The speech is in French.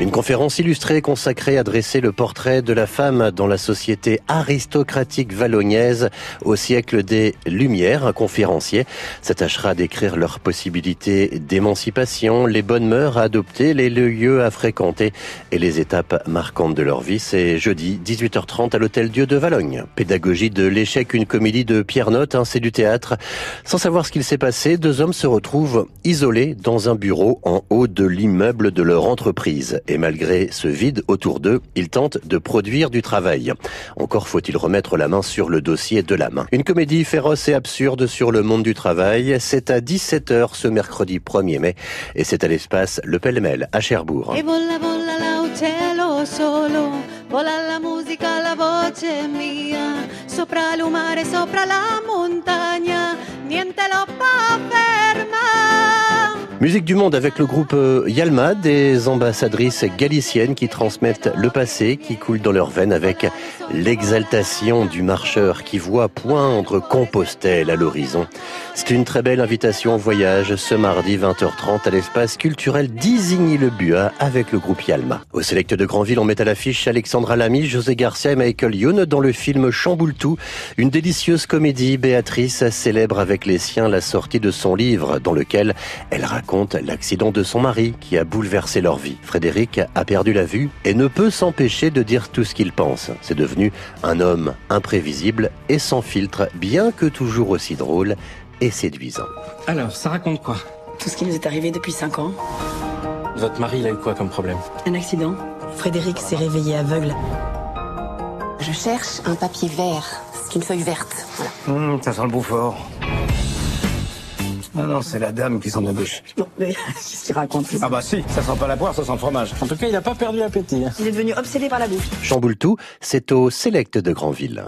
Une conférence illustrée consacrée à dresser le portrait de la femme dans la société aristocratique vallonnaise au siècle des Lumières. Un conférencier s'attachera à décrire leurs possibilités d'émancipation, les bonnes mœurs à adopter, les lieux à fréquenter et les étapes marquantes de leur vie. C'est jeudi 18h30 à l'Hôtel Dieu de Valogne. Pédagogie de l'échec, une comédie de Pierre Note, c'est du théâtre. Sans savoir ce qu'il s'est passé, deux hommes se retrouvent isolés dans un bureau en haut de l'immeuble de leur entreprise et malgré ce vide autour d'eux, ils tentent de produire du travail. Encore faut-il remettre la main sur le dossier de la main. Une comédie féroce et absurde sur le monde du travail, c'est à 17h ce mercredi 1er mai et c'est à l'espace Le Pêle-Mêle à Cherbourg. Musique du monde avec le groupe euh, Yalma, des ambassadrices galiciennes qui transmettent le passé qui coule dans leurs veines avec l'exaltation du marcheur qui voit poindre Compostelle à l'horizon. C'est une très belle invitation au voyage ce mardi 20h30 à l'espace culturel d'Isigny-le-Bua avec le groupe Yalma. Au Select de Grandville, on met à l'affiche Alexandra Lamy, José Garcia et Michael Youn dans le film Chamboultou, une délicieuse comédie. Béatrice célèbre avec les siens la sortie de son livre dans lequel elle raconte l'accident de son mari qui a bouleversé leur vie. Frédéric a perdu la vue et ne peut s'empêcher de dire tout ce qu'il pense. C'est devenu un homme imprévisible et sans filtre, bien que toujours aussi drôle et séduisant. Alors, ça raconte quoi? Tout ce qui nous est arrivé depuis 5 ans. Votre mari, il a eu quoi comme problème? Un accident. Frédéric s'est réveillé aveugle. Je cherche un papier vert, c'est une feuille verte. Voilà. Mmh, ça sent le Beaufort. Non, non, c'est la dame qui s'en embauche. Non, mais qu'est-ce qu'il raconte Ah bah si, ça sent pas la poire, ça sent le fromage. En tout cas, il n'a pas perdu l'appétit. Hein. Il est devenu obsédé par la bouffe. Chamboultou, c'est au Select de Grandville.